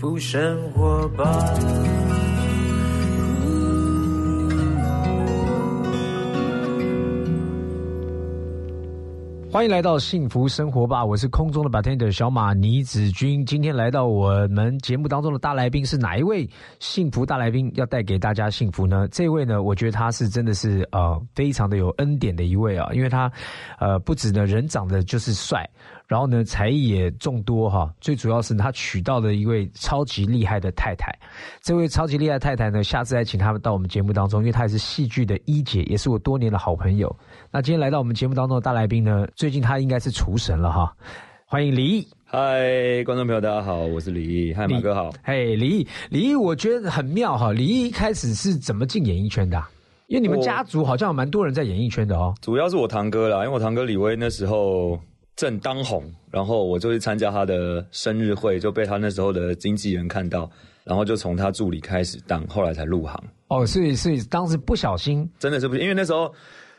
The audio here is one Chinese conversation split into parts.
幸福生活吧。欢迎来到幸福生活吧！我是空中的 bartender 小马倪子君。今天来到我们节目当中的大来宾是哪一位幸福大来宾？要带给大家幸福呢？这位呢，我觉得他是真的是呃非常的有恩典的一位啊，因为他呃不止呢人长得就是帅。然后呢，才艺也众多哈。最主要是他娶到了一位超级厉害的太太。这位超级厉害太太呢，下次再请他们到我们节目当中，因为她也是戏剧的一姐，也是我多年的好朋友。那今天来到我们节目当中的大来宾呢，最近他应该是厨神了哈。欢迎李毅。嗨，观众朋友，大家好，我是李毅。嗨，马哥好。嘿，李毅，李毅，我觉得很妙哈。李毅一开始是怎么进演艺圈的？因为你们家族好像有蛮多人在演艺圈的哦。主要是我堂哥啦，因为我堂哥李威那时候。正当红，然后我就去参加他的生日会，就被他那时候的经纪人看到，然后就从他助理开始当，后来才入行。哦，所以是当时不小心，真的是不，因为那时候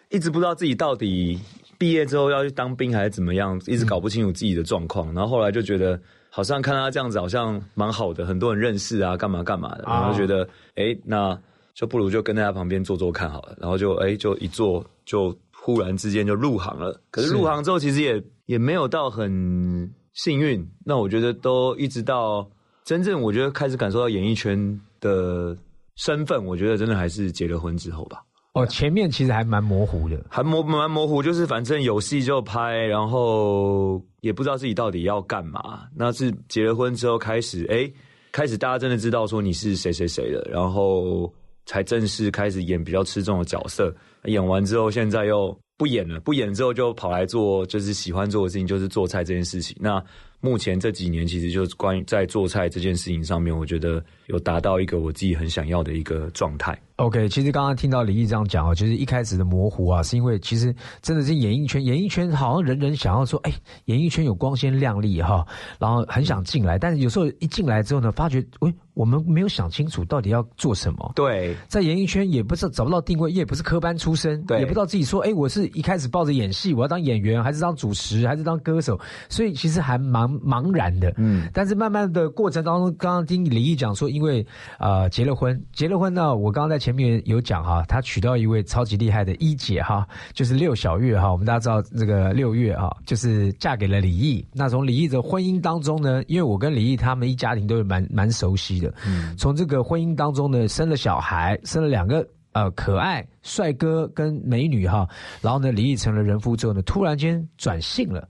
一直不知道自己到底毕业之后要去当兵还是怎么样，一直搞不清楚自己的状况。然后后来就觉得，好像看他这样子好像蛮好的，很多人认识啊，干嘛干嘛的，然后觉得，哎，那就不如就跟在他旁边坐坐看好了。然后就哎，就一坐就。忽然之间就入行了，可是入行之后其实也也没有到很幸运。那我觉得都一直到真正我觉得开始感受到演艺圈的身份，我觉得真的还是结了婚之后吧。哦，前面其实还蛮模糊的，还模蛮模糊，就是反正有戏就拍，然后也不知道自己到底要干嘛。那是结了婚之后开始，哎，开始大家真的知道说你是谁谁谁了，然后才正式开始演比较吃重的角色。演完之后，现在又不演了。不演之后，就跑来做，就是喜欢做的事情，就是做菜这件事情。那目前这几年，其实就是关于在做菜这件事情上面，我觉得有达到一个我自己很想要的一个状态。OK，其实刚刚听到李毅这样讲哦，就是一开始的模糊啊，是因为其实真的是演艺圈，演艺圈好像人人想要说，哎，演艺圈有光鲜亮丽哈，然后很想进来，但是有时候一进来之后呢，发觉，喂，我们没有想清楚到底要做什么。对，在演艺圈也不是找不到定位，也不是科班出身，对，也不知道自己说，哎，我是一开始抱着演戏，我要当演员，还是当主持，还是当歌手，所以其实还蛮茫然的。嗯，但是慢慢的过程当中，刚刚听李毅讲说，因为啊结了婚，结了婚呢，我刚刚在前面有讲哈。啊，他娶到一位超级厉害的一姐哈，就是六小月哈。我们大家知道这个六月哈，就是嫁给了李毅。那从李毅的婚姻当中呢，因为我跟李毅他们一家庭都是蛮蛮熟悉的。嗯，从这个婚姻当中呢，生了小孩，生了两个呃可爱帅哥跟美女哈。然后呢，李毅成了人夫之后呢，突然间转性了。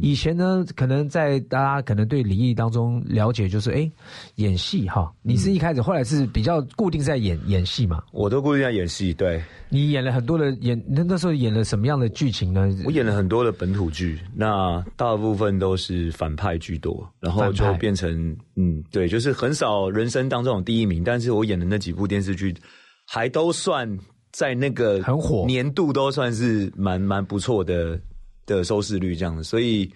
以前呢，可能在大家可能对李毅当中了解就是，哎，演戏哈。你是一开始，后来是比较固定在演演戏嘛？我都固定在演戏，对。你演了很多的演，那那时候演了什么样的剧情呢？我演了很多的本土剧，那大部分都是反派居多，然后就变成，嗯，对，就是很少人生当中第一名。但是我演的那几部电视剧，还都算在那个很火年度，都算是蛮蛮不错的。的收视率这样子，所以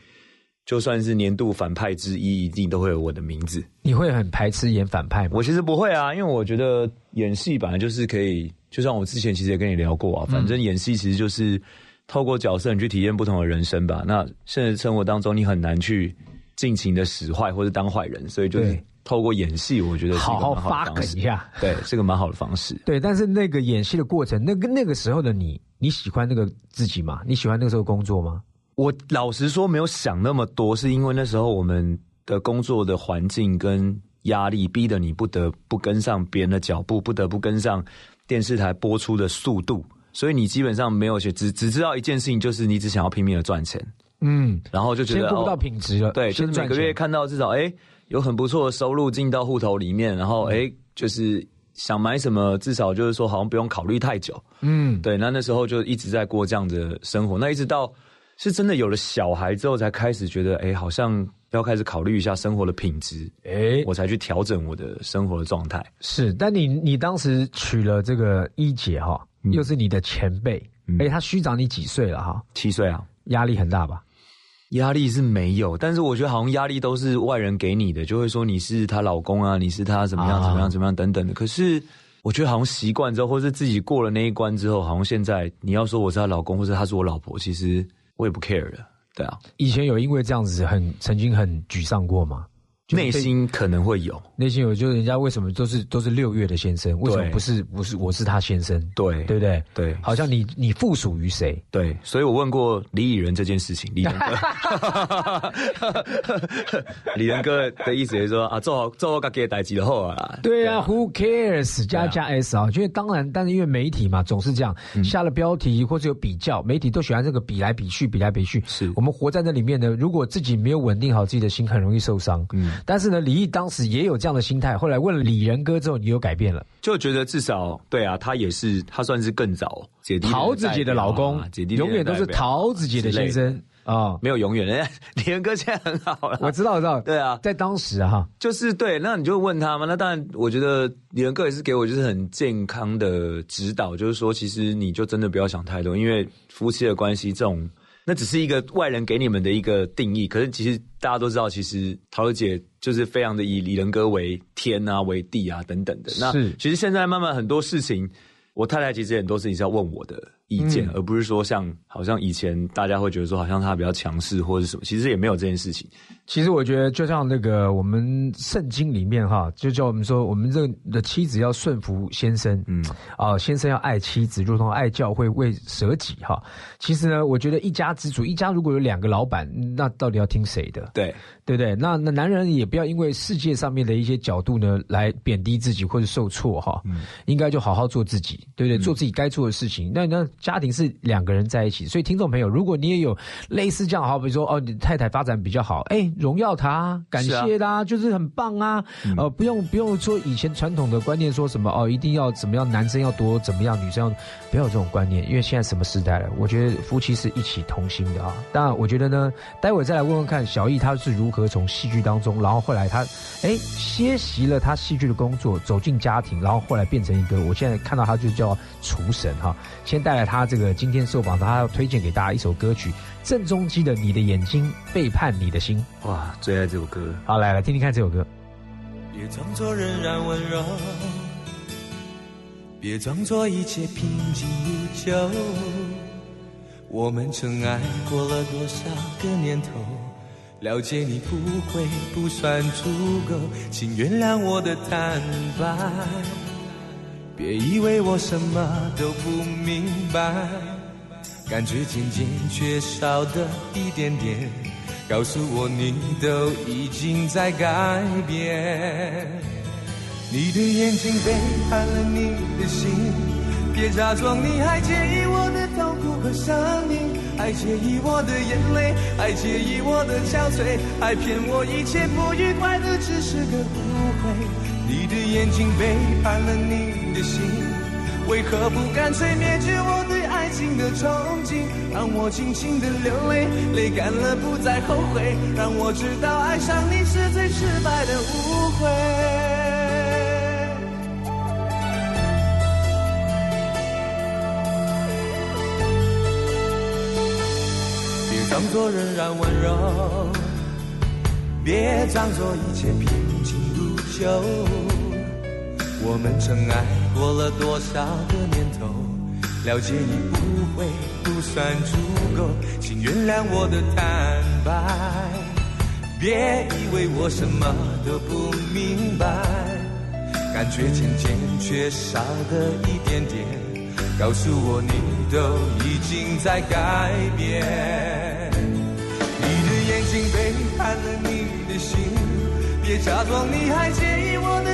就算是年度反派之一，一定都会有我的名字。你会很排斥演反派吗？我其实不会啊，因为我觉得演戏本来就是可以，就像我之前其实也跟你聊过啊，反正演戏其实就是透过角色你去体验不同的人生吧。那现实生活当中你很难去尽情的使坏或者当坏人，所以就是透过演戏，我觉得好好发梗一下，对，是个蛮好的方式。对，但是那个演戏的过程，那个那个时候的你。你喜欢那个自己吗？你喜欢那个时候工作吗？我老实说，没有想那么多，是因为那时候我们的工作的环境跟压力，逼得你不得不跟上别人的脚步，不得不跟上电视台播出的速度，所以你基本上没有去只只知道一件事情，就是你只想要拼命的赚钱。嗯，然后就觉得顾不到品质了。对，就是每个月看到至少哎有很不错的收入进到户头里面，然后哎就是。想买什么，至少就是说，好像不用考虑太久。嗯，对。那那时候就一直在过这样的生活。那一直到是真的有了小孩之后，才开始觉得，哎，好像要开始考虑一下生活的品质。哎，我才去调整我的生活的状态。是，但你你当时娶了这个一姐哈，又是你的前辈，哎，他虚长你几岁了哈？七岁啊，压力很大吧？压力是没有，但是我觉得好像压力都是外人给你的，就会说你是她老公啊，你是她怎么样怎么样怎么样等等的。可是我觉得好像习惯之后，或是自己过了那一关之后，好像现在你要说我是她老公，或者她是我老婆，其实我也不 care 了。对啊，以前有因为这样子很曾经很沮丧过吗？内心可能会有，内心有，就是人家为什么都是都是六月的先生，为什么不是不是我是他先生？对对不对？对，好像你你附属于谁？对，所以我问过李以仁这件事情，李仁哥，李仁哥的意思是说啊，做好做好自己的代志就好啊。对啊，Who cares？加加 S 啊，因为当然，但是因为媒体嘛，总是这样下了标题或者有比较，媒体都喜欢这个比来比去，比来比去。是我们活在那里面呢，如果自己没有稳定好自己的心，很容易受伤。嗯。但是呢，李毅当时也有这样的心态。后来问了李仁哥之后，你有改变了，就觉得至少对啊，他也是他算是更早姐弟桃子姐的老公，姐弟永远都是桃子姐的先生啊，没有永远。人 家李仁哥现在很好了，我知道，我知道。对啊，在当时哈，就是对，那你就问他嘛。那当然，我觉得李仁哥也是给我就是很健康的指导，就是说，其实你就真的不要想太多，因为夫妻的关系这种。那只是一个外人给你们的一个定义，可是其实大家都知道，其实桃子姐就是非常的以李仁哥为天啊、为地啊等等的。那其实现在慢慢很多事情，我太太其实很多事情是要问我的。意见，而不是说像好像以前大家会觉得说好像她比较强势或者什么，其实也没有这件事情。其实我觉得就像那个我们圣经里面哈，就叫我们说我们这的妻子要顺服先生，嗯啊，先生要爱妻子，如同爱教会为舍己哈。其实呢，我觉得一家之主，一家如果有两个老板，那到底要听谁的？对对不对？那那男人也不要因为世界上面的一些角度呢来贬低自己或者受挫哈，应该就好好做自己，对不对？做自己该做的事情。那那。家庭是两个人在一起，所以听众朋友，如果你也有类似这样，好比说哦，你太太发展比较好，哎，荣耀他，感谢她，就是很棒啊，呃，不用不用说以前传统的观念说什么哦，一定要怎么样，男生要多怎么样，女生要不要有这种观念，因为现在什么时代了？我觉得夫妻是一起同心的啊。当然，我觉得呢，待会再来问问看小易他是如何从戏剧当中，然后后来他哎歇息了他戏剧的工作，走进家庭，然后后来变成一个，我现在看到他就叫厨神哈，先带来他。他这个今天受访，他要推荐给大家一首歌曲，郑中基的《你的眼睛背叛你的心》。哇，最爱这首歌。好，来来听听看这首歌。别装作仍然温柔，别装作一切平静如旧。我们曾爱过了多少个年头，了解你不会不算足够，请原谅我的坦白。别以为我什么都不明白，感觉渐渐缺少的一点点，告诉我你都已经在改变。你的眼睛背叛了你的心，别假装你还介意我的痛苦和伤命，还介意我的眼泪，还介意我的憔悴，还骗我一切不愉快的只是个误会。你的眼睛背叛了你的心，为何不干脆灭绝我对爱情的憧憬？让我尽情的流泪，泪干了不再后悔，让我知道爱上你是最失败的误会。别装作仍然温柔，别装作一切平静如旧。我们曾爱过了多少个年头，了解你不会不算足够，请原谅我的坦白。别以为我什么都不明白，感觉渐渐缺少的一点点，告诉我你都已经在改变。你的眼睛背叛了你的心，别假装你还介意我的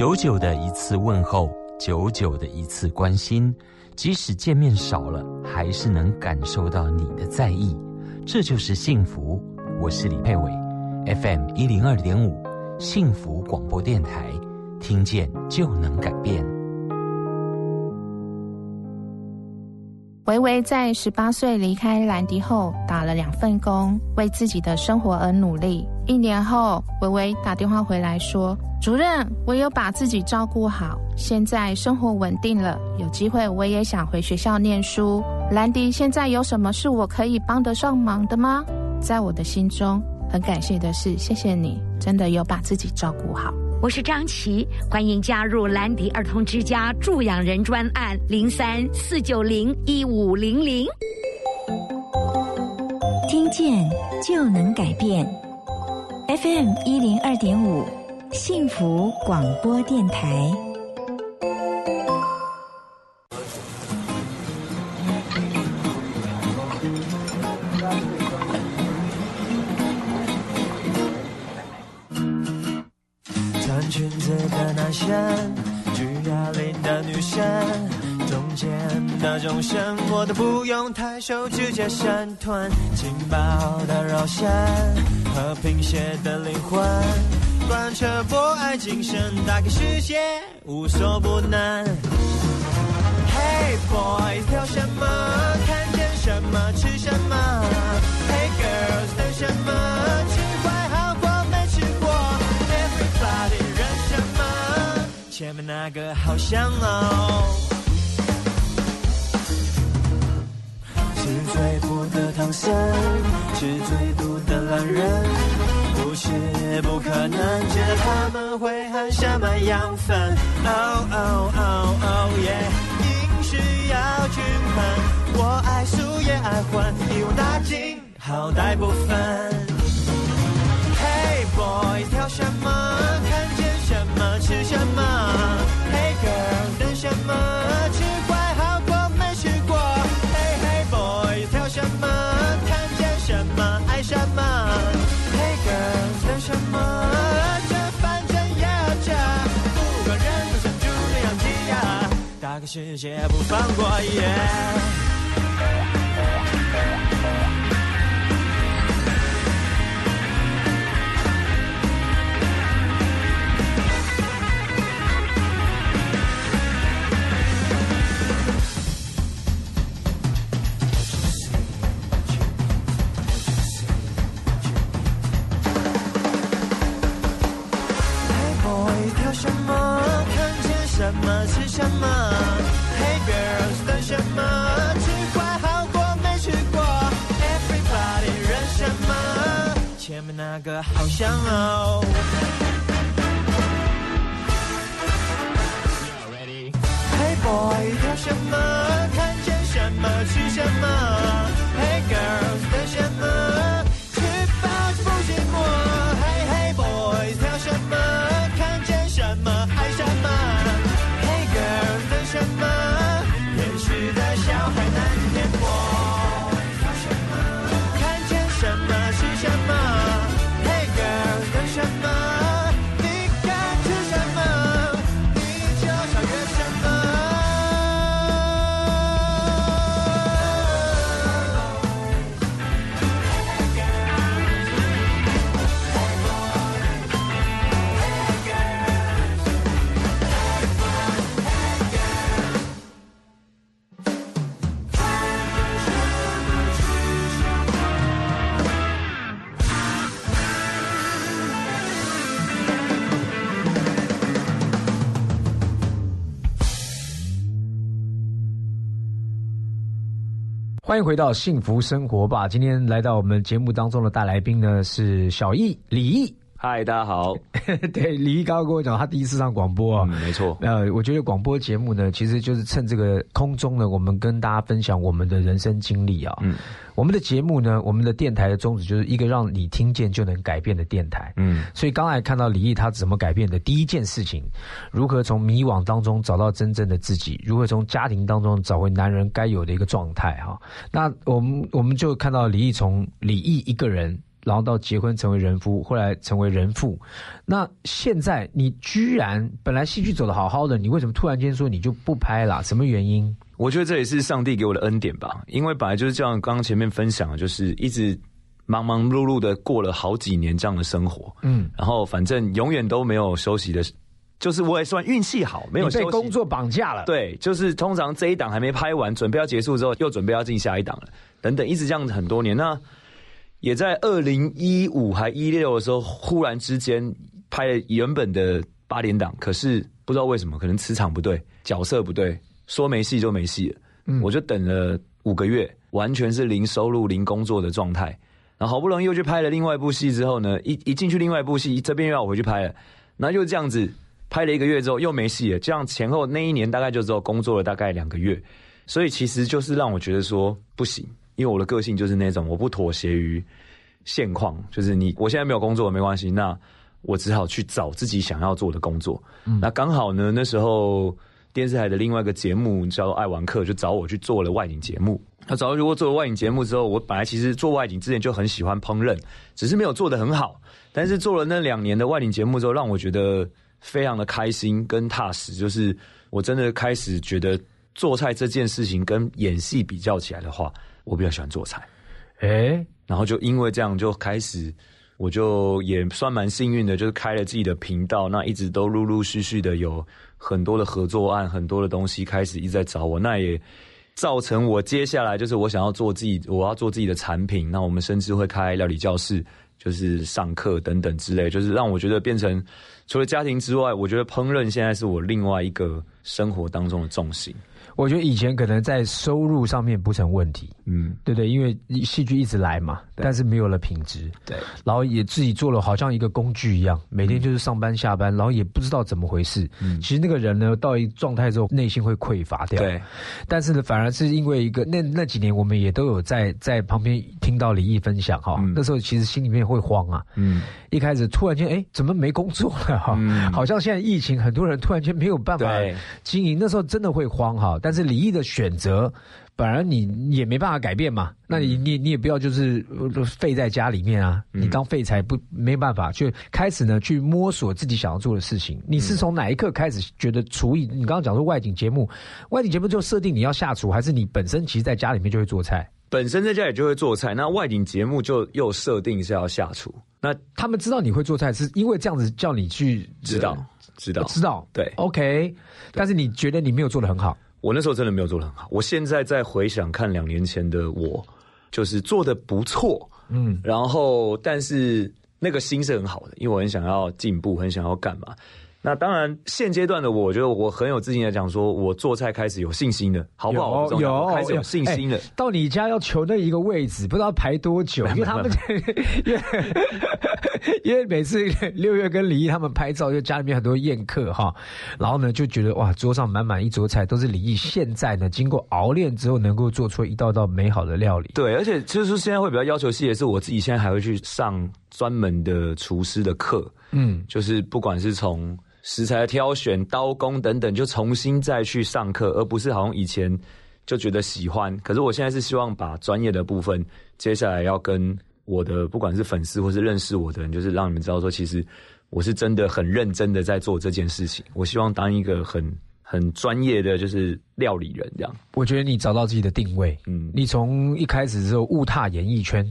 久久的一次问候，久久的一次关心，即使见面少了，还是能感受到你的在意，这就是幸福。我是李佩伟，FM 一零二点五，幸福广播电台，听见就能改变。维维在十八岁离开兰迪后，打了两份工，为自己的生活而努力。一年后，维维打电话回来说。主任，我有把自己照顾好，现在生活稳定了，有机会我也想回学校念书。兰迪，现在有什么是我可以帮得上忙的吗？在我的心中，很感谢的是，谢谢你，真的有把自己照顾好。我是张琪，欢迎加入兰迪儿童之家助养人专案零三四九零一五零零，听见就能改变，FM 一零二点五。幸福广播电台。的钟声我都不用抬手直接闪团，劲爆的肉身和贫血的灵魂。贯彻博爱精神，打开世界无所不能。Hey boys，挑什么？看见什么吃什么？Hey girls，等什么？吃坏好过没吃过？Everybody，认什么？前面那个好香哦。最苦的唐僧，吃最毒的懒人。不是不可能，知道他们会含什么养分。Oh oh oh oh yeah，饮食要均衡，我爱素也爱荤，一网打尽，好歹不分。Hey boy，挑什么？看见什么吃什么？Hey girl，等什么？世界不放过。什么什么吃什么？Hey girls，等什么？吃坏好过没吃过？Everybody，认什么？前面那个好香哦。Hey boy，挑什么？看见什么吃什么迎回到幸福生活吧。今天来到我们节目当中的大来宾呢是小易李毅。嗨，大家好。对，李毅刚刚跟我讲，他第一次上广播啊，没错。呃，我觉得广播节目呢，其实就是趁这个空中呢，我们跟大家分享我们的人生经历啊。嗯，我们的节目呢，我们的电台的宗旨就是一个让你听见就能改变的电台。嗯，所以刚才看到李毅他怎么改变的第一件事情，如何从迷惘当中找到真正的自己，如何从家庭当中找回男人该有的一个状态哈。那我们我们就看到李毅从李毅一个人。然后到结婚成为人夫，后来成为人父，那现在你居然本来戏剧走的好好的，你为什么突然间说你就不拍了？什么原因？我觉得这也是上帝给我的恩典吧，因为本来就是这样。刚刚前面分享，就是一直忙忙碌碌的过了好几年这样的生活，嗯，然后反正永远都没有休息的，就是我也算运气好，没有被工作绑架了。对，就是通常这一档还没拍完，准备要结束之后，又准备要进下一档了，等等，一直这样子很多年。那也在二零一五还一六的时候，忽然之间拍了原本的八点档，可是不知道为什么，可能磁场不对，角色不对，说没戏就没戏了。嗯，我就等了五个月，完全是零收入、零工作的状态。然后好不容易又去拍了另外一部戏之后呢，一一进去另外一部戏，这边又要我回去拍了，然后就这样子拍了一个月之后又没戏了。这样前后那一年大概就只有工作了大概两个月，所以其实就是让我觉得说不行。因为我的个性就是那种我不妥协于现况，就是你我现在没有工作没关系，那我只好去找自己想要做的工作。那刚好呢，那时候电视台的另外一个节目叫《爱玩客》，就找我去做了外景节目。那找如果做了外景节目之后，我本来其实做外景之前就很喜欢烹饪，只是没有做的很好。但是做了那两年的外景节目之后，让我觉得非常的开心跟踏实，就是我真的开始觉得做菜这件事情跟演戏比较起来的话。我比较喜欢做菜，哎，然后就因为这样就开始，我就也算蛮幸运的，就是开了自己的频道，那一直都陆陆续续的有很多的合作案，很多的东西开始一直在找我，那也造成我接下来就是我想要做自己，我要做自己的产品，那我们甚至会开料理教室，就是上课等等之类，就是让我觉得变成除了家庭之外，我觉得烹饪现在是我另外一个生活当中的重心。我觉得以前可能在收入上面不成问题，嗯，对对，因为戏剧一直来嘛，但是没有了品质，对，然后也自己做了好像一个工具一样，每天就是上班下班，然后也不知道怎么回事。嗯，其实那个人呢，到一状态之后，内心会匮乏掉。对，但是呢，反而是因为一个那那几年，我们也都有在在旁边听到李毅分享哈，那时候其实心里面会慌啊，嗯，一开始突然间哎，怎么没工作了？哈？好像现在疫情，很多人突然间没有办法经营，那时候真的会慌哈，但。但是李毅的选择，反而你也没办法改变嘛。那你你你也不要就是废在家里面啊，你当废柴不没办法，就开始呢去摸索自己想要做的事情。你是从哪一刻开始觉得厨艺？你刚刚讲说外景节目，外景节目就设定你要下厨，还是你本身其实在家里面就会做菜？本身在家里就会做菜，那外景节目就又设定是要下厨。那他们知道你会做菜，是因为这样子叫你去知道知道知道对 OK，但是你觉得你没有做的很好。我那时候真的没有做的很好。我现在在回想看两年前的我，就是做的不错，嗯，然后但是那个心是很好的，因为我很想要进步，很想要干嘛。那当然，现阶段的我觉得我很有自信的讲，说我做菜开始有信心了，好不好？有开始有信心了。到你家要求那一个位置，不知道排多久，因为他们 因为因为每次六月跟李毅他们拍照，就家里面很多宴客哈，然后呢就觉得哇，桌上满满一桌菜都是李毅现在呢经过熬炼之后能够做出一道道美好的料理。对，而且就是现在会比较要求细的是，我自己现在还会去上专门的厨师的课，嗯，就是不管是从食材挑选、刀工等等，就重新再去上课，而不是好像以前就觉得喜欢。可是我现在是希望把专业的部分，接下来要跟我的不管是粉丝或是认识我的人，就是让你们知道说，其实我是真的很认真的在做这件事情。我希望当一个很。很专业的就是料理人这样，我觉得你找到自己的定位，嗯，你从一开始之后误踏演艺圈，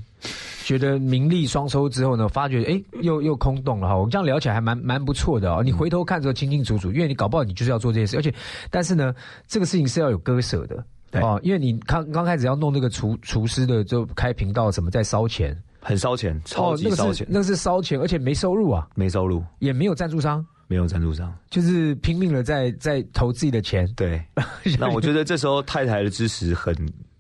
觉得名利双收之后呢，发觉哎又又空洞了哈。我们这样聊起来还蛮蛮不错的哦。你回头看之后清清楚楚，因为你搞不好你就是要做这件事，而且但是呢，这个事情是要有割舍的哦，因为你刚刚开始要弄那个厨厨师的，就开频道什么在烧钱，很烧钱，超级烧钱，那是烧钱，而且没收入啊，没收入，也没有赞助商。没有赞助商，就是拼命的在在投自己的钱。对，那我觉得这时候太太的支持很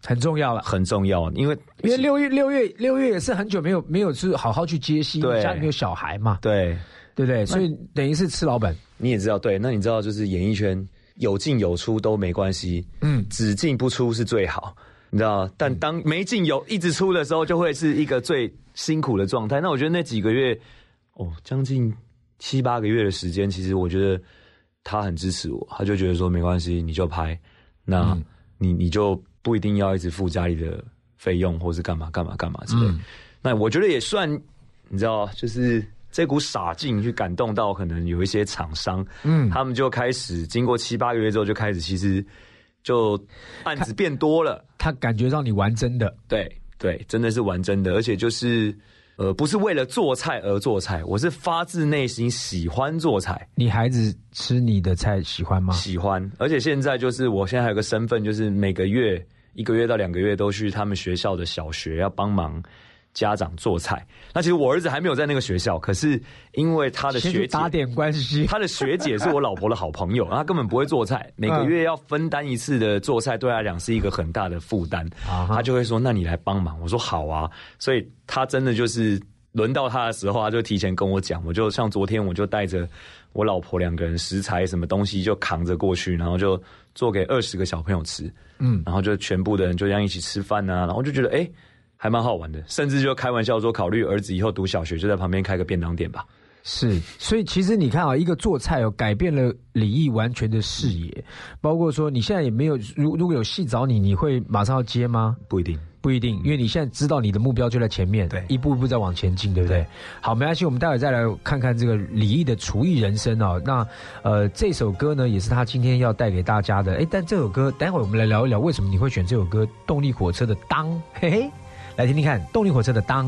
很重要了。很重要，因为因为六月六月六月也是很久没有没有去好好去接戏，对家里面有小孩嘛，对对不对？所以等于是吃老本。你也知道，对，那你知道就是演艺圈有进有出都没关系，嗯只进不出是最好，你知道？但当没进有一直出的时候，就会是一个最辛苦的状态。那我觉得那几个月，哦，将近七八个月的时间，其实我觉得他很支持我，他就觉得说没关系，你就拍，那嗯你你就不一定要一直付家里的费用，或是干嘛干嘛干嘛之类。嗯。那我觉得也算，你知道，就是这股傻劲去感动到可能有一些厂商，嗯。他们就开始经过七八个月之后，就开始其实就案子变多了，他感觉让你玩真的，对对，真的是玩真的，而且就是呃，不是为了做菜而做菜，我是发自内心喜欢做菜，你孩子吃你的菜喜欢吗？喜欢，而且现在就是我现在还有个身份，就是每个月一个月到两个月都去他们学校的小学要帮忙。家长做菜，那其实我儿子还没有在那个学校，可是因为他的学姐打点关系。他的学姐是我老婆的好朋友，他根本不会做菜，每个月要分担一次的做菜，对他来讲是一个很大的负担。他就会说：“那你来帮忙。”我说：“好啊。”所以他真的就是轮到他的时候，他就提前跟我讲。我就像昨天，我就带着我老婆两个人食材什么东西就扛着过去，然后就做给二十个小朋友吃。嗯，然后就全部的人就这样一起吃饭啊，然后就觉得哎。诶还蛮好玩的，甚至就开玩笑说，考虑儿子以后读小学就在旁边开个便当店吧。是，所以其实你看啊，一个做菜哦，改变了李毅完全的视野，包括说你现在也没有，如如果有戏找你，你会马上要接吗？不一定，不一定，因为你现在知道你的目标就在前面，对一步一步在往前进，对不对？好，没关系，我们待会再来看看这个李毅的厨艺人生哦。那呃，这首歌呢，也是他今天要带给大家的。哎，但这首歌，待会我们来聊一聊，为什么你会选这首歌《动力火车》的当？嘿嘿，来听听看，《动力火车》的当。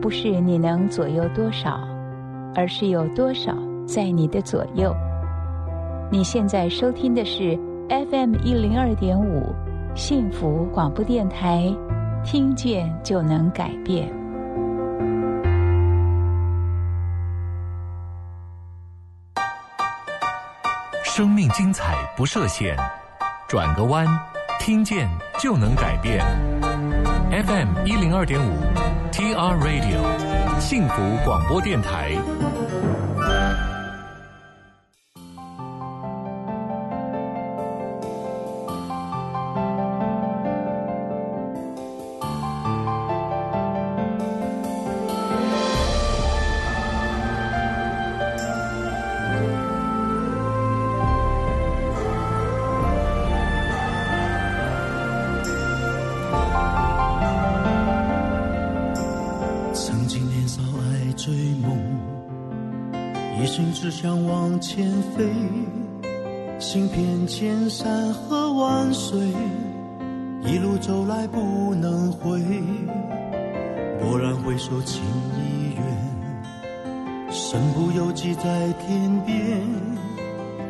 不是你能左右多少，而是有多少在你的左右。你现在收听的是 FM 一零二点五幸福广播电台，听见就能改变。生命精彩不设限，转个弯，听见就能改变。FM 一零二点五 TR Radio 幸福广播电台。首，情已远，身不由己在天边，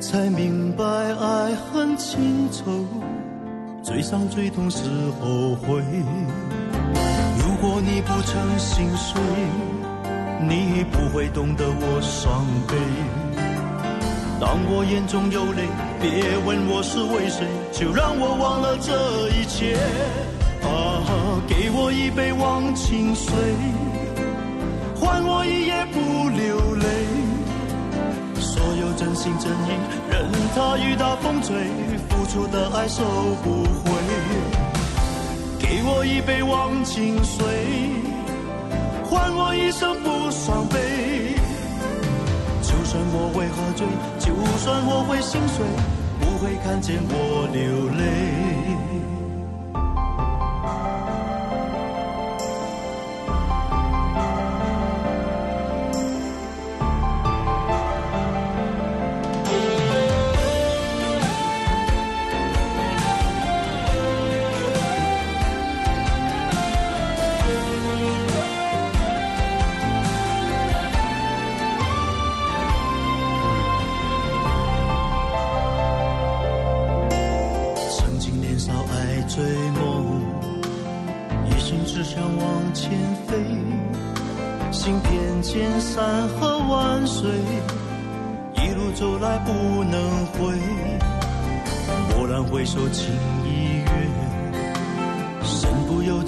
才明白爱恨情仇，最伤最痛是后悔。如果你不曾心碎，你不会懂得我伤悲。当我眼中有泪，别问我是为谁，就让我忘了这一切。啊，给我一杯忘情水，心真意，任它雨打风吹，付出的爱收不回。给我一杯忘情水，换我一生不伤悲。就算我会喝醉，就算我会心碎，不会看见我流泪。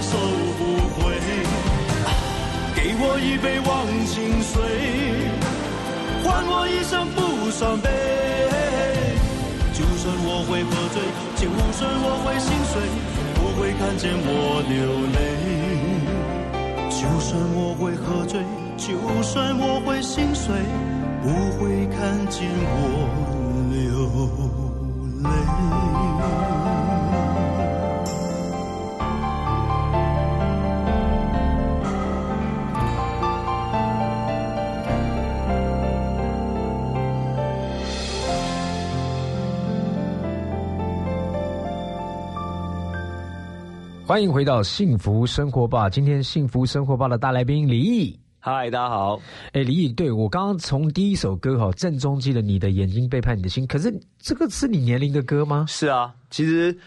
出的爱收不回。给我一杯忘情水，换我一生不伤悲。就算我会喝醉，就算我会心碎，不会看见我流泪。就算我会喝醉，就算我会心碎，不会看见我流泪。欢迎回到幸福生活吧。今天幸福生活吧的大来宾李毅，嗨，大家好。哎，李毅，对我刚刚从第一首歌哈，正中基的《你的眼睛背叛你的心》，可是这个是你年龄的歌吗？是啊，其实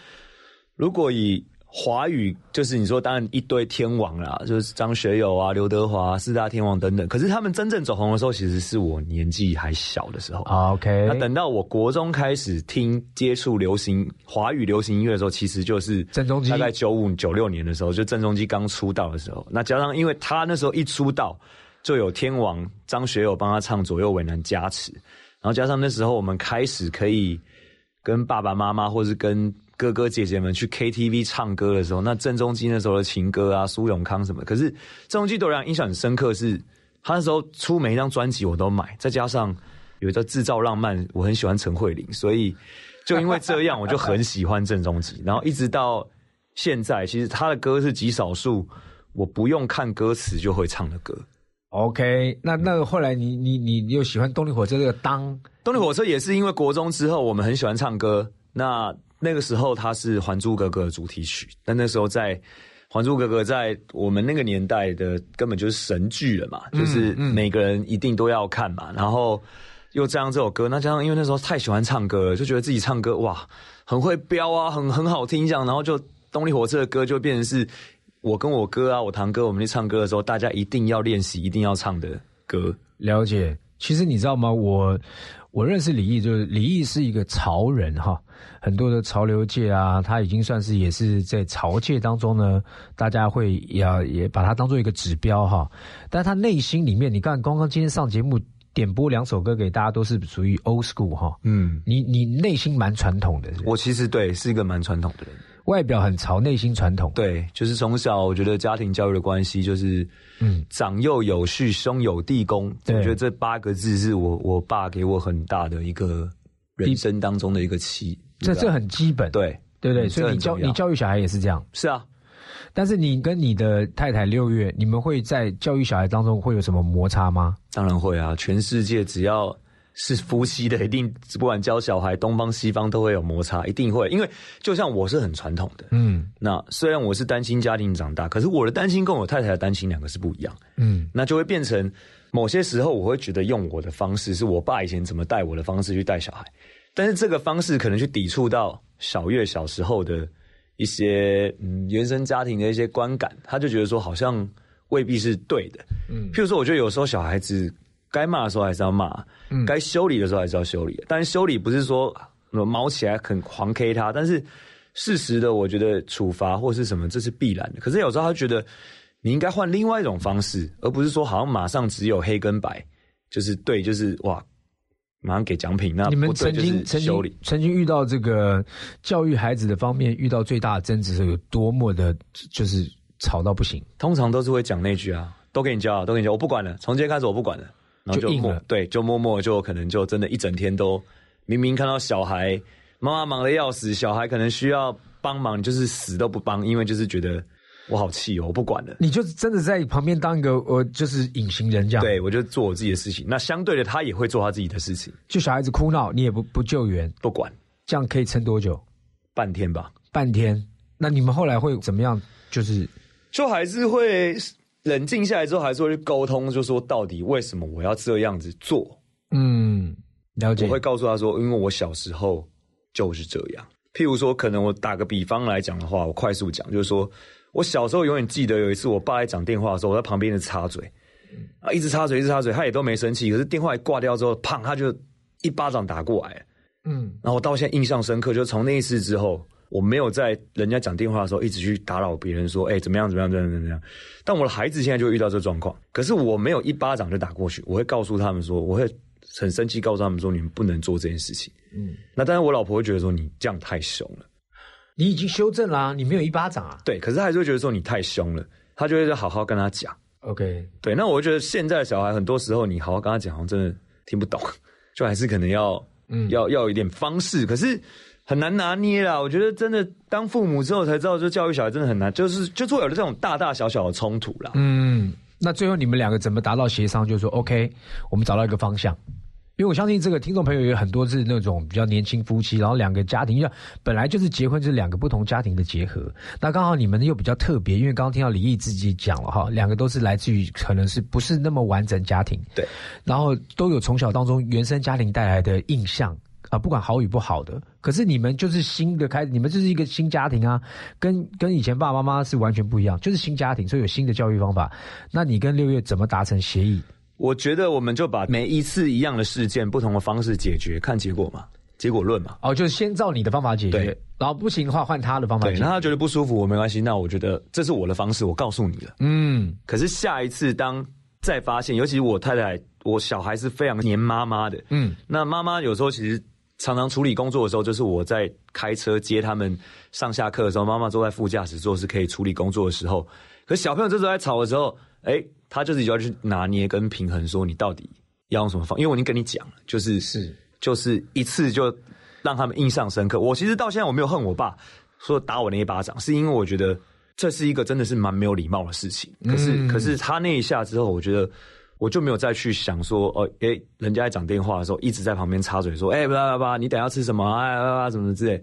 如果以华语，就是你说当然一堆天王啦，就是张学友啊、刘德华、四大天王等等。可是他们真正走红的时候，其实是我年纪还小的时候。啊 OK，那等到我国中开始听接触流行华语流行音乐的时候，其实就是郑中基大概九五九六年的时候，就郑中基刚出道的时候。那加上因为他那时候一出道，就有天王张学友帮他唱《左右为难》加持，然后加上那时候我们开始可以跟爸爸妈妈或是跟哥哥姐姐们去 KTV 唱歌的时候，那郑中基那时候的情歌啊，苏永康什么，可是郑中基对我来讲印象很深刻是，他那时候出每一张专辑我都买，再加上有一个制造浪漫，我很喜欢陈慧琳，所以就因为这样，我就很喜欢郑中基，然后一直到现在，其实他的歌是极少数我不用看歌词就会唱的歌。OK，那那个后来你你你你又喜欢动力火车这个当？动力火车也是因为国中之后我们很喜欢唱歌，那那个时候它是《还珠格格》的主题曲，但那时候在《还珠格格》在我们那个年代的根本就是神剧了嘛，就是每个人一定都要看嘛，然后又这样这首歌，那加上因为那时候太喜欢唱歌了，就觉得自己唱歌哇很会飙啊，很很好听这样，然后就动力火车的歌就变成是我跟我哥啊，我堂哥我们去唱歌的时候，大家一定要练习，一定要唱的歌。了解。其实你知道吗？我我认识李毅，就是李毅是一个潮人哈，很多的潮流界啊，他已经算是也是在潮界当中呢，大家会也也把他当做一个指标哈。但他内心里面，你看刚刚今天上节目点播两首歌给大家，都是属于 old school 哈。嗯，你你内心蛮传统的，是是我其实对是一个蛮传统的人。外表很潮，内心传统。对，就是从小我觉得家庭教育的关系，就是嗯，长幼有序，兄友弟恭。我觉得这八个字是我我爸给我很大的一个人生当中的一个期。这这很基本，对对不对？嗯所以你教你教育小孩也是这样。是啊，但是你跟你的太太六月，你们会在教育小孩当中会有什么摩擦吗？当然会啊，全世界只要是夫妻的，一定不管教小孩，东方西方都会有摩擦，一定会。因为就像我是很传统的，嗯那虽然我是单亲家庭长大，可是我的单亲跟我太太的单亲两个是不一样。嗯那就会变成某些时候我会觉得用我的方式是我爸以前怎么带我的方式去带小孩，但是这个方式可能去抵触到小月小时候的一些嗯原生家庭的一些观感，他就觉得说好像未必是对的。嗯譬如说，我觉得有时候小孩子该骂的时候还是要骂，嗯该修理的时候还是要修理。但是修理不是说呃毛起来很狂 K 他，但是适时的，我觉得处罚或是什么，这是必然的。可是有时候他觉得你应该换另外一种方式，而不是说好像马上只有黑跟白，就是对，就是哇，马上给奖品。那你们对曾经曾就是修理经。曾经遇到这个教育孩子的方面遇到最大的争执是有多么的，就是吵到不行。通常都是会讲那句啊，都给你教啊，都给你教，我不管了，从今天开始我不管了，然后就默就对，就默默就可能就真的一整天都，明明看到小孩妈妈忙得要死，小孩可能需要帮忙，就是死都不帮，因为就是觉得我好气哦，我不管了。你就真的在旁边当一个呃，就是隐形人这样。，对，我就做我自己的事情。那相对的，他也会做他自己的事情，就小孩子哭闹，你也不不救援，不管这样可以撑多久？半天吧，半天。那你们后来会怎么样？就是就还是会冷静下来之后，还是会去沟通，就说到底为什么我要这样子做？嗯，了解我。会告诉他说，因为我小时候就是这样。譬如说，可能我打个比方来讲的话，我快速讲，就是说我小时候永远记得有一次，我爸在讲电话的时候，我在旁边的插嘴，啊，一直插嘴，一直插嘴，他也都没生气。可是电话一挂掉之后，砰，他就一巴掌打过来。嗯，然后我到现在印象深刻，就从那一次之后，我没有在人家讲电话的时候一直去打扰别人，说，哎、怎么样，怎么样，怎么样，怎么样。但我的孩子现在就遇到这状况，可是我没有一巴掌就打过去，我会告诉他们说，我会很生气，告诉他们说，你们不能做这件事情。嗯，那但是我老婆会觉得说，你这样太凶了。你已经修正啦、你没有一巴掌啊。对，可是他还是会觉得说你太凶了，他就会好好跟他讲。OK，对，那我会觉得现在的小孩很多时候你好好跟他讲，好像真的听不懂，就还是可能要，嗯要要有一点方式，可是很难拿捏啦。我觉得真的当父母之后才知道，就教育小孩真的很难，就是就是会有这种大大小小的冲突啦。嗯，那最后你们两个怎么达到协商？就是说 OK，我们找到一个方向。因为我相信这个听众朋友有很多是那种比较年轻夫妻，然后两个家庭，因为本来就是结婚就是两个不同家庭的结合。那刚好你们又比较特别，因为刚刚听到李毅自己讲了哈，两个都是来自于可能是不是那么完整家庭，对，然后都有从小当中原生家庭带来的印象啊、不管好与不好的。可是你们就是新的开，你们就是一个新家庭啊，跟跟以前爸爸妈妈是完全不一样，就是新家庭，所以有新的教育方法。那你跟六月怎么达成协议？我觉得我们就把每一次一样的事件，不同的方式解决，看结果嘛，结果论嘛。哦，就是先照你的方法解决对，然后不行的话换他的方法对，解决。那他觉得不舒服，我没关系。那我觉得这是我的方式，我告诉你了。嗯，可是下一次当再发现，尤其我太太，我小孩是非常黏妈妈的，嗯，那妈妈有时候其实常常处理工作的时候，就是我在开车接他们上下课的时候，妈妈坐在副驾驶座是可以处理工作的时候。可是小朋友这时候在吵的时候，哎，他就自己就要去拿捏跟平衡，说你到底要用什么方？因为我已经跟你讲了，就是是就是一次就让他们印象深刻。我其实到现在我没有恨我爸说打我那一巴掌，是因为我觉得这是一个真的是蛮没有礼貌的事情。可是、嗯可是他那一下之后，我觉得我就没有再去想说，哦，诶，人家在讲电话的时候一直在旁边插嘴说，哎，叭叭叭，你等下吃什么？哎叭叭，什么之类。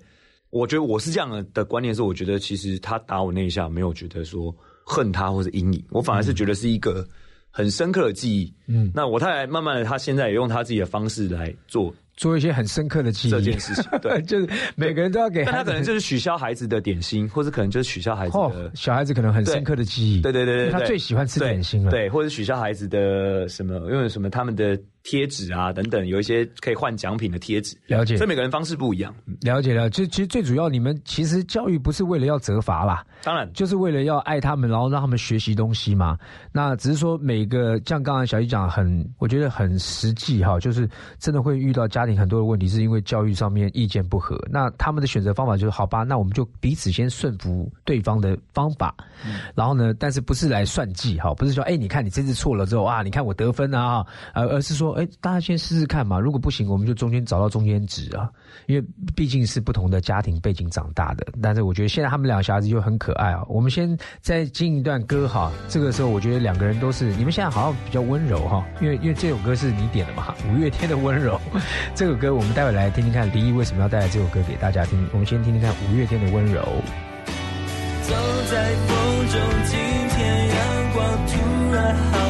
我觉得我是这样的观念，是我觉得其实他打我那一下，没有觉得说恨他或者阴影，我反而是觉得是一个很深刻的记忆。嗯那我太太慢慢的，她现在也用她自己的方式来做做一些很深刻的记忆这件事情。对，就是每个人都要给但他可能就是取消孩子的点心，或者可能就是取消孩子哦的，，小孩子可能很深刻的记忆。对对对他最喜欢吃点心了。对，或者取消孩子的什么，因为什么他们的贴纸啊等等，有一些可以换奖品的贴纸，了解。所以每个人方式不一样。嗯。了解了，就其实最主要，你们其实教育不是为了要责罚啦，当然，就是为了要爱他们，然后让他们学习东西嘛。那只是说每个像刚才小姨讲，很我觉得很实际哈，就是真的会遇到家庭很多的问题，是因为教育上面意见不合。那他们的选择方法就是好吧，那我们就彼此先顺服对方的方法，然后呢，但是不是来算计哈，不是说哎，你看你这次错了之后啊，你看我得分啊，呃，而是说哎，大家先试试看嘛，如果不行，我们就中间找到中间值啊，因为毕竟是不同的家庭背景长大的。但是我觉得现在他们两个小孩子就很可爱啊。我们先再进一段歌哈，这个时候我觉得两个人都是，你们现在好像比较温柔哈，因为因为这首歌是你点的嘛，五月天的温柔。这首歌我们待会来听听看，林毅为什么要带来这首歌给大家听。我们先听听看五月天的温柔。走在风中，今天阳光突然好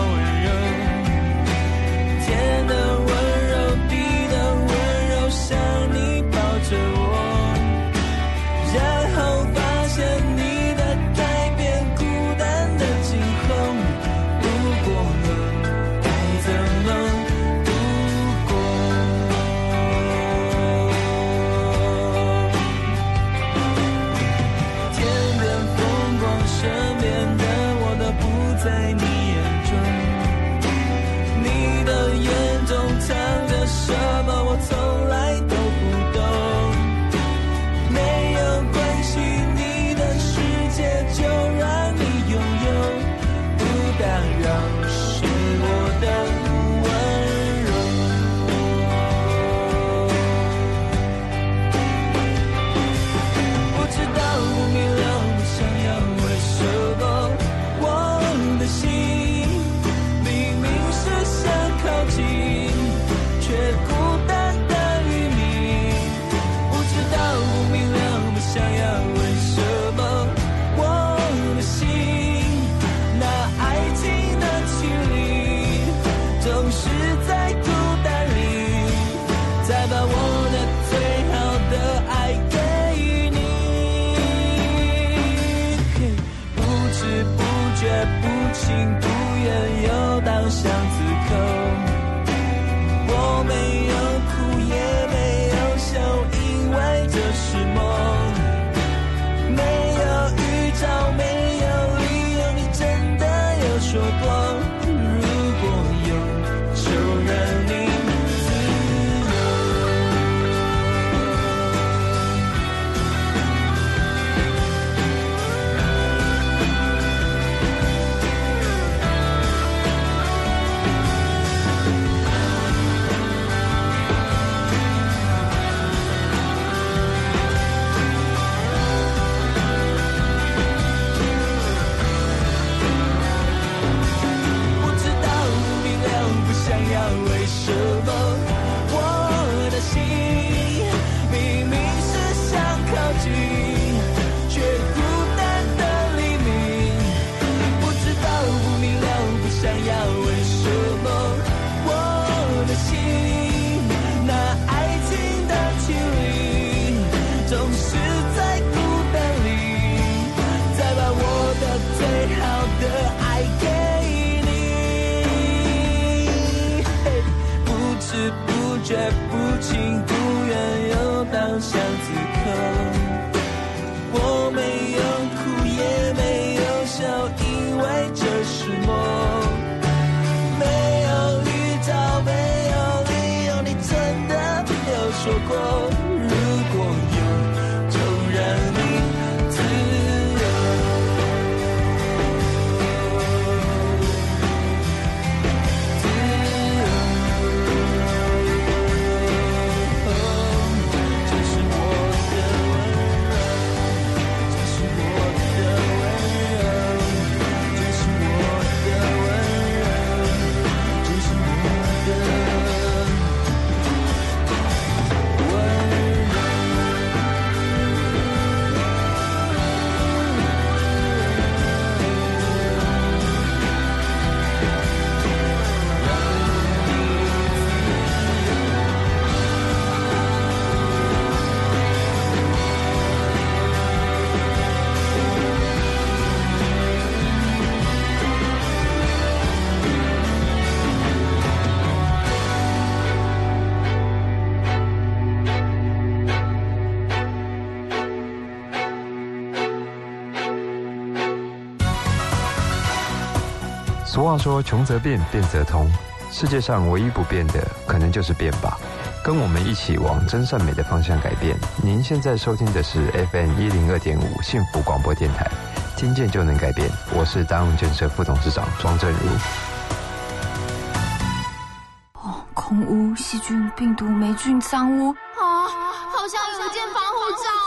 说：“穷则变，变则通。”世界上唯一不变的，可能就是变吧。跟我们一起往真善美的方向改变。您现在收听的是 FM 一零二点五幸福广播电台，听见就能改变。我是达永建设副董事长庄正如。哦，空污、细菌、病毒、霉菌、脏污啊，好像有一件防护罩。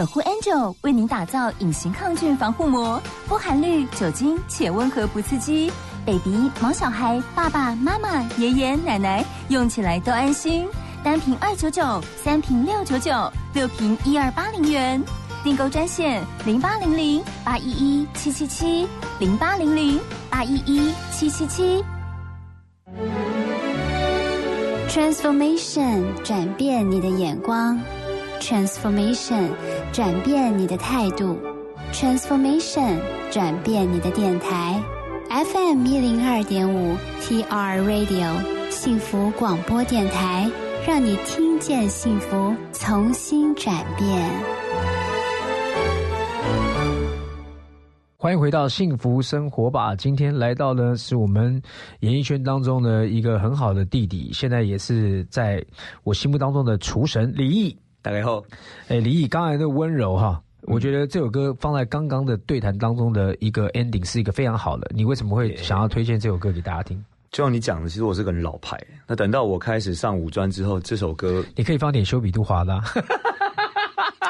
守护 Angel 为您打造隐形抗菌防护膜，不含氯酒精且温和不刺激，baby、毛小孩、爸爸妈妈、爷爷奶奶用起来都安心。单瓶二九九，三瓶六九九，六瓶一二八零元。订购专线零八零零八一一七七七零八零零八一一七七七。Transformation 转变你的眼光，Transformation 转变你的态度，Transformation 转变你的电台，FM 一零二点五 TR Radio 幸福广播电台，让你听见幸福，重新转变。欢迎回到幸福生活吧！今天来到呢，是我们演艺圈当中的一个很好的弟弟，现在也是在我心目当中的厨神李毅。大家好，哎，李毅刚才的温柔哈，我觉得这首歌放在刚刚的对谈当中的一个 ending 是一个非常好的。你为什么会想要推荐这首歌给大家听？就像你讲的，其实我是个很老牌。那等到我开始上五专之后，这首歌你可以放点修比杜华的、啊。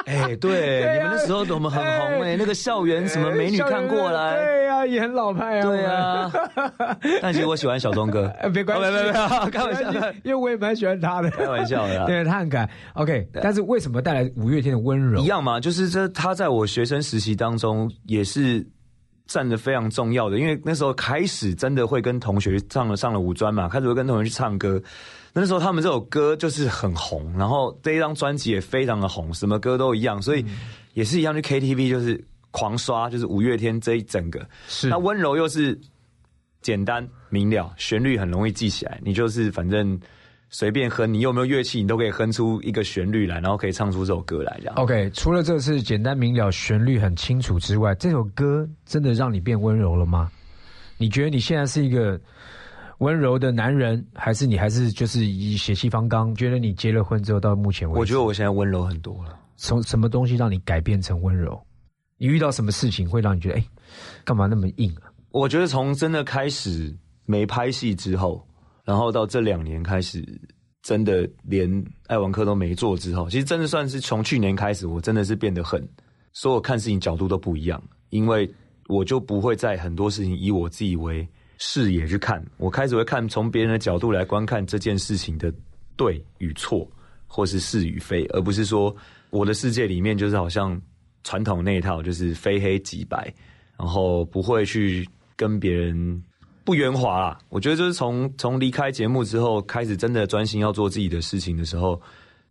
哎，对，你们那时候我们很红哎，那个校园什么美女看过来，对呀，也很老派啊。对啊，但其实我喜欢小钟哥，别关系，别别别，开玩笑，因为我也蛮喜欢他的，开玩笑的，对他很可爱。OK，但是为什么带来五月天的温柔？一样嘛，就是这他在我学生时期当中也是占的非常重要的，因为那时候开始真的会跟同学上了上了五专嘛，开始会跟同学去唱歌。那时候他们这首歌就是很红，然后这一张专辑也非常的红，什么歌都一样，所以也是一样去 KTV 就是狂刷，就是五月天这一整个。是那温柔又是简单明了，旋律很容易记起来，你就是反正随便哼，你有没有乐器，你都可以哼出一个旋律来，然后可以唱出这首歌来。这样 OK，除了这次简单明了、旋律很清楚之外，这首歌真的让你变温柔了吗？你觉得你现在是一个温柔的男人，还是你还是就是以血气方刚？觉得你结了婚之后到目前为止，我觉得我现在温柔很多了。从什么东西让你改变成温柔？你遇到什么事情会让你觉得哎，干嘛那么硬啊？我觉得从真的开始没拍戏之后，然后到这两年开始真的连爱玩课都没做之后，其实真的算是从去年开始，我真的是变得很所有看事情角度都不一样，因为我就不会在很多事情以我自己为视野去看，我开始会看从别人的角度来观看这件事情的对与错，或是是与非，而不是说我的世界里面就是好像。传统那一套就是非黑即白，然后不会去跟别人不圆滑啦。我觉得就是从从离开节目之后，开始真的专心要做自己的事情的时候，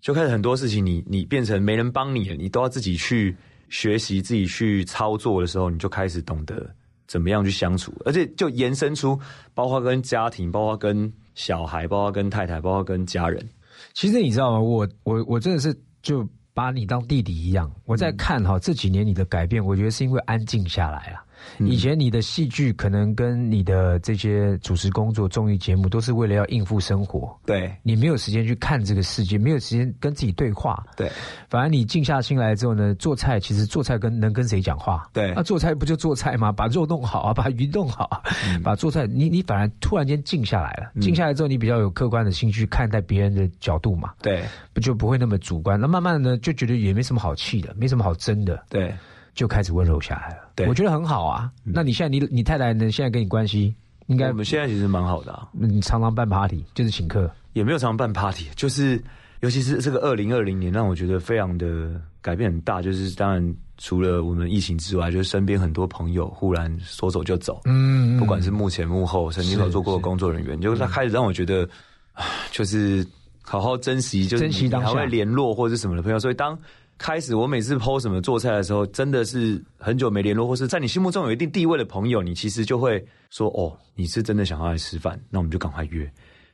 就开始很多事情你你变成没人帮你了，你都要自己去学习、自己去操作的时候，你就开始懂得怎么样去相处，而且就延伸出包括跟家庭、包括跟小孩、包括跟太太、包括跟家人。其实你知道吗？我我我真的是就。把你当弟弟一样，我在看哈这几年你的改变，我觉得是因为安静下来了。以前你的戏剧可能跟你的这些主持工作、综艺节目都是为了要应付生活，对你没有时间去看这个世界，没有时间跟自己对话。对，反而你静下心来之后呢，做菜其实做菜跟能跟谁讲话？对，那做菜不就做菜吗？把肉弄好啊，把鱼弄好啊，把做菜，你你反而突然间静下来了。静下来之后，你比较有客观的心去看待别人的角度嘛？对，不就不会那么主观？那慢慢的呢，就觉得也没什么好气的，没什么好争的。对。就开始温柔下来了，对我觉得很好啊。那你现在你你太太呢？现在跟你关系应该？我们现在其实蛮好的啊。你常常办 party，就是请客，也没有常常办 party，就是尤其是这个二零二零年，让我觉得非常的改变很大。就是当然除了我们疫情之外，就是身边很多朋友忽然说走就走，嗯，不管是幕前幕后曾经合作过的工作人员，就是他开始让我觉得，就是好好珍惜，就是珍惜当下，还会联络或者什么的朋友。所以当开始，我每次剖什么做菜的时候，真的是很久没联络，或是在你心目中有一定地位的朋友，你其实就会说：“哦，你是真的想要来吃饭，那我们就赶快约。”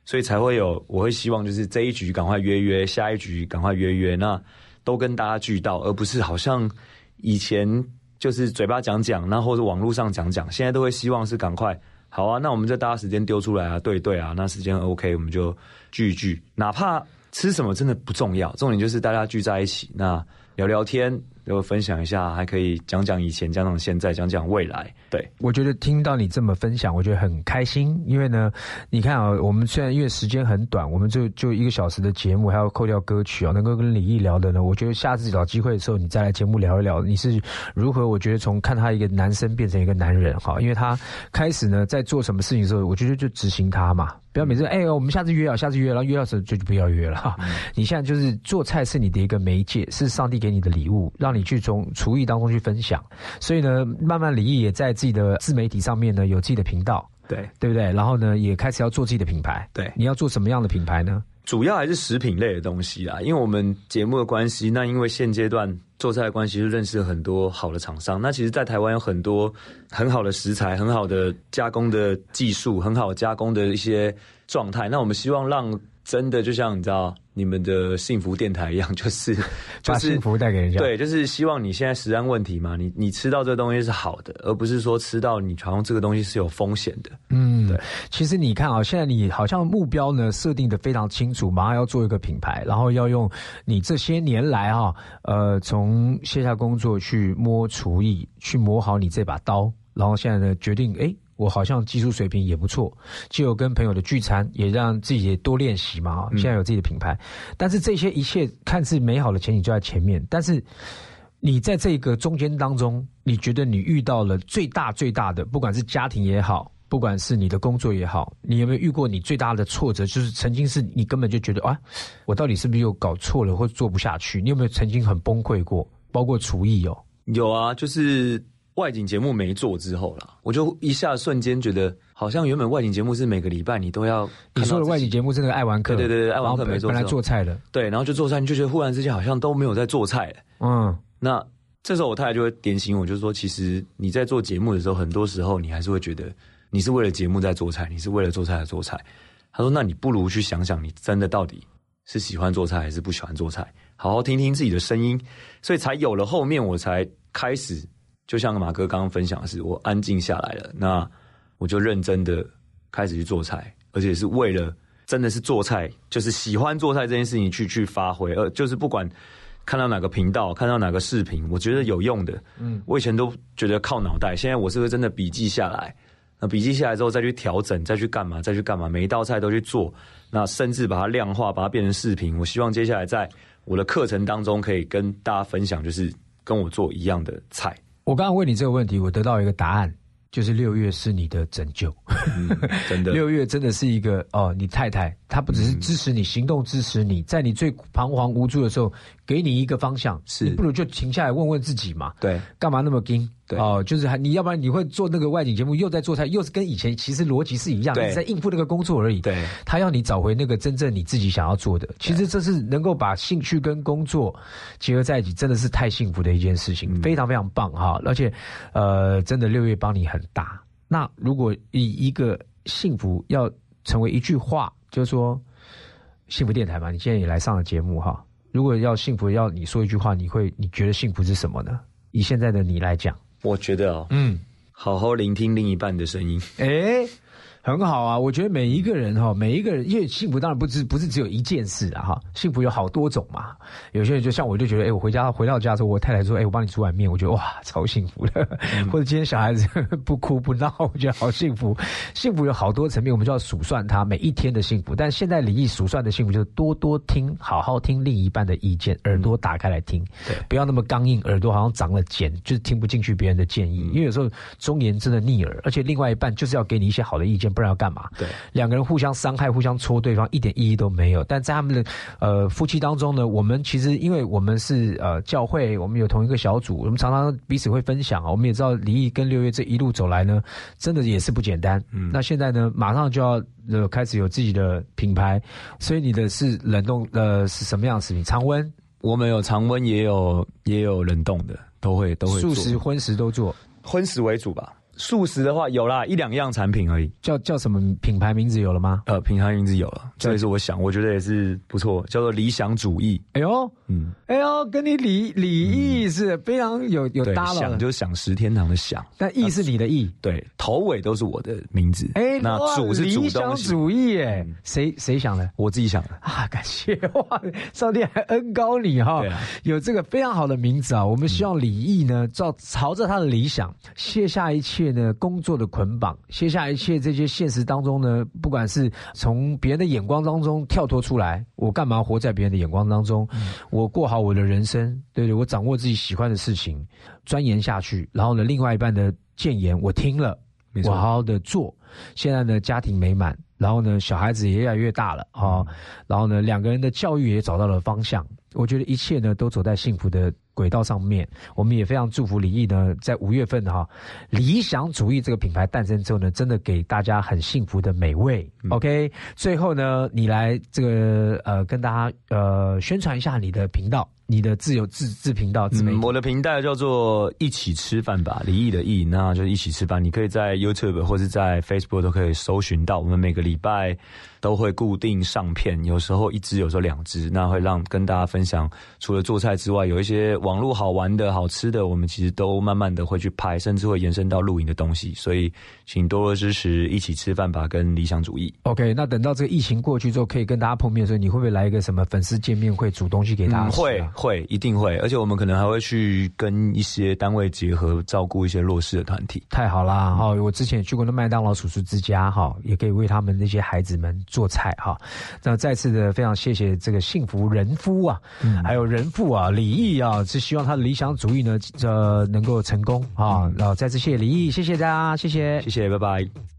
所以才会有，我会希望就是这一局赶快约约，下一局赶快约约，那都跟大家聚到，而不是好像以前就是嘴巴讲讲，那或者网络上讲讲，现在都会希望是赶快好啊，那我们就大家时间丢出来啊，对对啊，那时间 OK，我们就聚一聚，哪怕。吃什么真的不重要，重点就是大家聚在一起，那聊聊天，然后分享一下，还可以讲讲以前，讲讲现在，讲讲未来。对我觉得听到你这么分享，我觉得很开心，因为呢，你看啊，我们虽然因为时间很短，我们就就一个小时的节目，还要扣掉歌曲啊，能够跟李毅聊的呢，我觉得下次找机会的时候，你再来节目聊一聊，你是如何？我觉得从看他一个男生变成一个男人哈，因为他开始呢在做什么事情的时候，我觉得就执行他嘛。不要每次哎，我们下次约啊，下次约，然后约到时候就就不要约了哈。你现在就是做菜是你的一个媒介，是上帝给你的礼物，让你去从厨艺当中去分享。所以呢，慢慢李毅也在自己的自媒体上面呢有自己的频道，对对不对？然后呢，也开始要做自己的品牌。对，你要做什么样的品牌呢？主要还是食品类的东西啊，因为我们节目的关系，那因为现阶段做菜的关系，就认识了很多好的厂商。那其实，在台湾有很多很好的食材、很好的加工的技术、很好加工的一些状态。那我们希望让真的，就像你知道。你们的幸福电台一样，就是把幸福带给人家。对，就是希望你现在食安问题嘛，你你吃到这个东西是好的，而不是说吃到你好像这个东西是有风险的。嗯，对。其实你看啊，现在你好像目标呢设定的非常清楚，马上要做一个品牌，然后要用你这些年来啊，呃，从卸下工作去摸厨艺，去磨好你这把刀，然后现在呢决定哎。我好像技术水平也不错，就有跟朋友的聚餐，也让自己多练习嘛。现在有自己的品牌，但是这些一切看似美好的前景就在前面。但是你在这个中间当中，你觉得你遇到了最大最大的，不管是家庭也好，不管是你的工作也好，你有没有遇过你最大的挫折？就是曾经是你根本就觉得啊，我到底是不是又搞错了，或做不下去？你有没有曾经很崩溃过？包括厨艺哦，有啊，就是。外景节目没做之后啦，我就一下瞬间觉得，好像原本外景节目是每个礼拜你都要。你说的外景节目是那个爱玩客，对对对，爱玩客没做。本来做菜的，对，然后就做菜，你就觉得忽然之间好像都没有在做菜。嗯，那这时候我太太就会点醒我，就是说，其实你在做节目的时候，很多时候你还是会觉得，你是为了节目在做菜，你是为了做菜而做菜。他说：“那你不如去想想，你真的到底是喜欢做菜还是不喜欢做菜？好好听听自己的声音。”所以才有了后面，我才开始，就像马哥刚刚分享的是，我安静下来了，那我就认真的开始去做菜，而且是为了真的是做菜，就是喜欢做菜这件事情去去发挥，呃，就是不管看到哪个频道，看到哪个视频，我觉得有用的，嗯，我以前都觉得靠脑袋，现在我是不是真的笔记下来？那笔记下来之后，再去调整，再去干嘛？再去干嘛？每一道菜都去做，那甚至把它量化，把它变成视频。我希望接下来在我的课程当中，可以跟大家分享，就是跟我做一样的菜。我刚刚问你这个问题，我得到一个答案，就是六月是你的拯救。真的，六月真的是一个哦，你太太她不只是支持你行动，支持你在你最彷徨无助的时候，给你一个方向，是你不如就停下来问问自己嘛？对，干嘛那么惊？对哦，就是还你要不然你会做那个外景节目，又在做菜，又是跟以前其实逻辑是一样，对你在应付那个工作而已。对，他要你找回那个真正你自己想要做的。其实这是能够把兴趣跟工作结合在一起，真的是太幸福的一件事情，非常非常棒哈！而且，呃，真的六月帮你很大。那如果以一个幸福要成为一句话，就是说幸福电台嘛，你现在也来上了节目哈。如果要幸福，要你说一句话，你会你觉得幸福是什么呢？以现在的你来讲，我觉得哦，嗯，好好聆听另一半的声音。哎，很好啊！我觉得每一个人哈，每一个人，因为幸福当然不只不是只有一件事啊哈，幸福有好多种嘛。有些人就像我就觉得，哎，我回家回到家的时候，我太太说，哎，我帮你煮碗面，我觉得哇，超幸福的。或者今天小孩子不哭不闹，我觉得好幸福。幸福有好多层面，我们就要数算它每一天的幸福。但现在李毅数算的幸福就是多多听，好好听另一半的意见，耳朵打开来听，对，不要那么刚硬，耳朵好像长了茧，就是听不进去别人的建议。因为有时候忠言真的逆耳，而且另外一半就是要给你一些好的意见，不然要干嘛？对，两个人互相伤害、互相戳对方，一点意义都没有。但在他们的呃夫妻当中呢，我们其实因为我们是呃教会，我们有同一个小组，我们常常彼此会分享啊。我们也知道离异跟六月这一路走来呢，真的也是不简单。嗯，那现在呢，马上就要呃开始有自己的品牌，所以你的是冷冻呃是什么样的食品常温？我们有常温，也有也有冷冻的，都会都会素食、荤食都做，荤食为主吧。素食的话有啦，一两样产品而已。叫叫什么品牌名字有了吗？呃，品牌名字有了，这也是我想，我觉得也是不错，叫做理想主义。哎呦，嗯，哎呦，跟你李李毅是非常有有搭了。想就是想食天堂的想，但意是你的意，对，头尾都是我的名字。哎，那主是主理想主义，哎，谁谁想的？我自己想的啊，感谢哇，上帝还恩高你哈，有这个非常好的名字啊。我们希望李毅呢，照朝着他的理想，卸下一切呢工作的捆绑，卸下一切这些现实当中呢，不管是从别人的眼光当中跳脱出来，我干嘛活在别人的眼光当中？我过好我的人生，对对，我掌握自己喜欢的事情，钻研下去。然后呢，另外一半的谏言我听了，我好好的做。现在呢，家庭美满，然后呢，小孩子也越来越大了啊，然后呢，两个人的教育也找到了方向。我觉得一切呢都走在幸福的轨道上面。我们也非常祝福李毅呢，在五月份哈，理想主义这个品牌诞生之后呢，真的给大家很幸福的美味。OK，最后呢，你来这个呃，跟大家呃宣传一下你的频道。你的自由自自频道自媒体，我的频道叫做一起吃饭吧，李毅的毅，那就是一起吃饭。你可以在 YouTube 或是在 Facebook 都可以搜寻到。我们每个礼拜都会固定上片，有时候一支，有时候两支，那会让跟大家分享。除了做菜之外，有一些网络好玩的好吃的，我们其实都慢慢的会去拍，甚至会延伸到露营的东西。所以，请多多支持一起吃饭吧，跟理想主义。OK，那等到这个疫情过去之后，可以跟大家碰面的时候，你会不会来一个什么粉丝见面会，煮东西给大家、啊嗯？会。会一定会，而且我们可能还会去跟一些单位结合，照顾一些弱势的团体。太好啦！哈、哦，我之前也去过那麦当劳叔叔之家，哈、哦，也可以为他们那些孩子们做菜，哈、哦。那再次的非常谢谢这个幸福人夫啊，嗯、还有人父啊，李毅啊，是希望他的理想主义呢，呃，能够成功啊。嗯、然后再次谢谢李毅，谢谢大家，谢谢，谢谢，拜拜。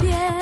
别